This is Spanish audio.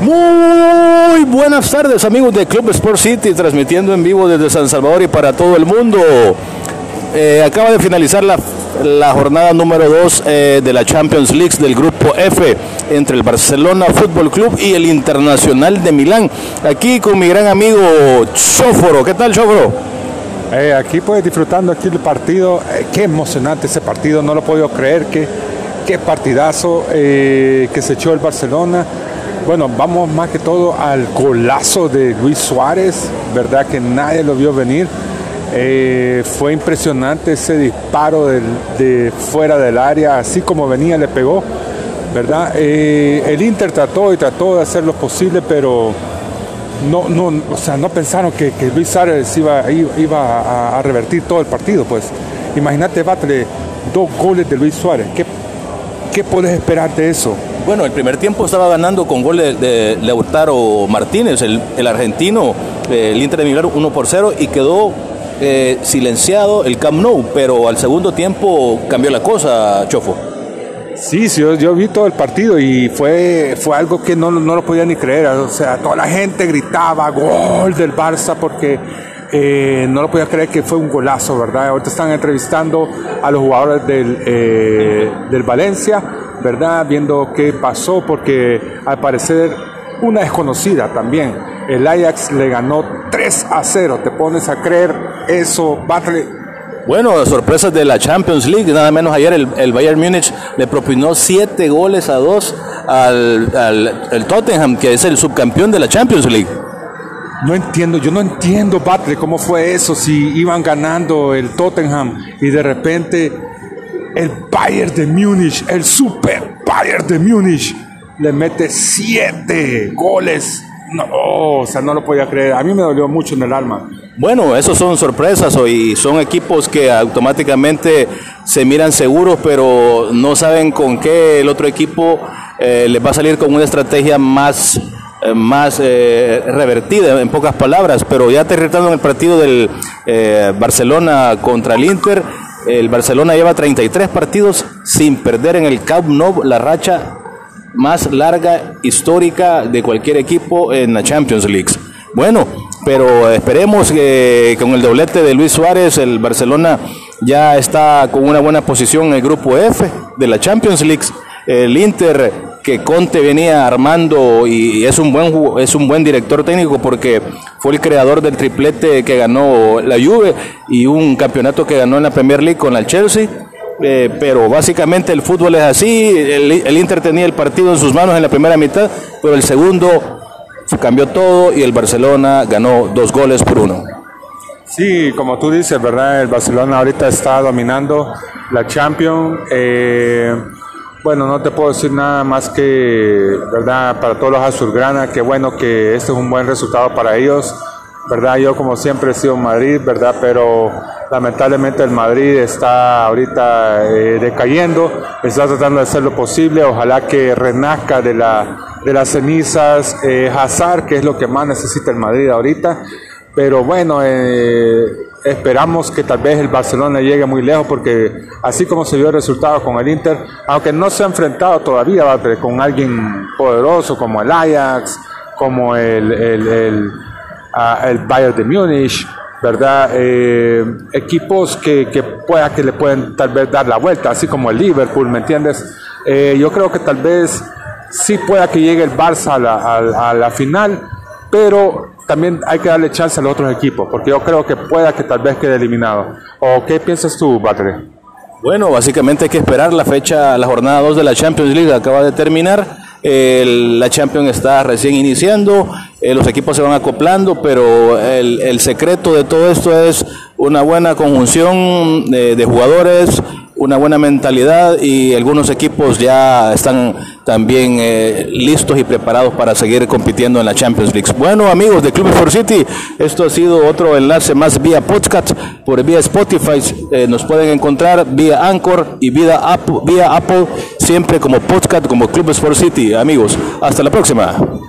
Muy buenas tardes amigos de Club Sport City, transmitiendo en vivo desde San Salvador y para todo el mundo. Eh, acaba de finalizar la, jornada número 2 eh, de la Champions League del grupo F entre el Barcelona Fútbol Club y el Internacional de Milán. Aquí con mi gran amigo Chóforo. ¿Qué tal, Chóforo? Eh, aquí pues disfrutando aquí el partido. Qué emocionante ese partido, no lo puedo creer. Qué, qué partidazo que se echó el Barcelona. Bueno, vamos más que todo al golazo de Luis Suárez, verdad que nadie lo vio venir. Eh, fue impresionante ese disparo de fuera del área, así como venía le pegó, ¿verdad? Eh, el Inter trató y trató de hacer lo posible, pero no, no, o sea, no pensaron que, Luis Suárez iba, a, revertir todo el partido, pues. Imagínate, Batle, dos goles de Luis Suárez. ¿Qué, qué puedes esperar de eso? Bueno, el primer tiempo estaba ganando con gol de, de Lautaro Martínez, el, el argentino, eh, el Inter de Milán 1 por 0 y quedó eh, silenciado el Camp Nou, pero al segundo tiempo cambió la cosa, Chofo. Sí, sí, yo, yo vi todo el partido y fue, fue algo que no, no lo podía ni creer. O sea, toda la gente gritaba gol del Barça porque eh, no lo podía creer que fue un golazo, ¿verdad? Ahorita están entrevistando a los jugadores del, eh, del Valencia, ¿verdad? Viendo qué pasó porque al parecer una desconocida también. El Ajax le ganó 3 a 0. ¿Te pones a creer eso? Bueno, sorpresas de la Champions League, nada menos ayer el, el Bayern Múnich le propinó 7 goles a 2 al, al- al Tottenham, que es el subcampeón de la Champions League. No entiendo, yo no entiendo, Batle, cómo fue eso, si iban ganando el Tottenham y de repente el Bayern de Múnich, el super Bayern de Múnich, le mete siete goles. No, o sea, no lo podía creer. A mí me dolió mucho en el alma. Bueno, esos son sorpresas y son equipos que automáticamente se miran seguros, pero no saben con qué el otro equipo eh, les va a salir con una estrategia más, más eh, revertida, en pocas palabras. Pero ya aterrizando en el partido del eh, Barcelona contra el Inter, el Barcelona lleva 33 partidos sin perder en el Camp Nou la racha más larga histórica de cualquier equipo en la Champions League. Bueno, pero esperemos que con el doblete de Luis Suárez el Barcelona ya está con una buena posición en el grupo F de la Champions League. El Inter que Conte venía armando y es un buen es un buen director técnico porque fue el creador del triplete que ganó la Juve y un campeonato que ganó en la Premier League con el Chelsea. Eh, pero básicamente el fútbol es así. El, el Inter tenía el partido en sus manos en la primera mitad, pero el segundo cambió todo y el Barcelona ganó dos goles por uno. Sí, como tú dices, ¿verdad? El Barcelona ahorita está dominando la Champions. Eh, bueno, no te puedo decir nada más que, ¿verdad? Para todos los azulgrana, que bueno que este es un buen resultado para ellos, ¿verdad? Yo como siempre he sido Madrid, ¿verdad? Pero lamentablemente el Madrid está ahorita eh, decayendo, está tratando de hacer lo posible, ojalá que renazca de, la, de las cenizas eh, Hazard, que es lo que más necesita el Madrid ahorita. Pero bueno, eh, esperamos que tal vez el Barcelona llegue muy lejos porque así como se vio el resultado con el Inter, aunque no se ha enfrentado todavía con alguien poderoso como el Ajax, como el, el, el, ah, el Bayern de Múnich, ¿verdad? Eh, equipos que, que pueda que le pueden tal vez dar la vuelta, así como el Liverpool, ¿me entiendes? Eh, yo creo que tal vez sí pueda que llegue el Barça a la, a la final, pero también hay que darle chance a los otros equipos, porque yo creo que pueda que tal vez quede eliminado. ¿O qué piensas tú, Battery? Bueno, básicamente hay que esperar la fecha, la jornada 2 de la Champions League acaba de terminar. El- la Champions está recién iniciando, eh, los equipos se van acoplando, pero el, el secreto de todo esto es una buena conjunción de jugadores, una buena mentalidad y algunos equipos ya están también eh, listos y preparados para seguir compitiendo en la Champions League. Bueno, amigos de Club Sport City, esto ha sido otro enlace más vía podcast, por vía Spotify, eh, nos pueden encontrar vía Anchor y vía Apple, vía Apple, siempre como podcast, como Club Sport City. Amigos, hasta la próxima.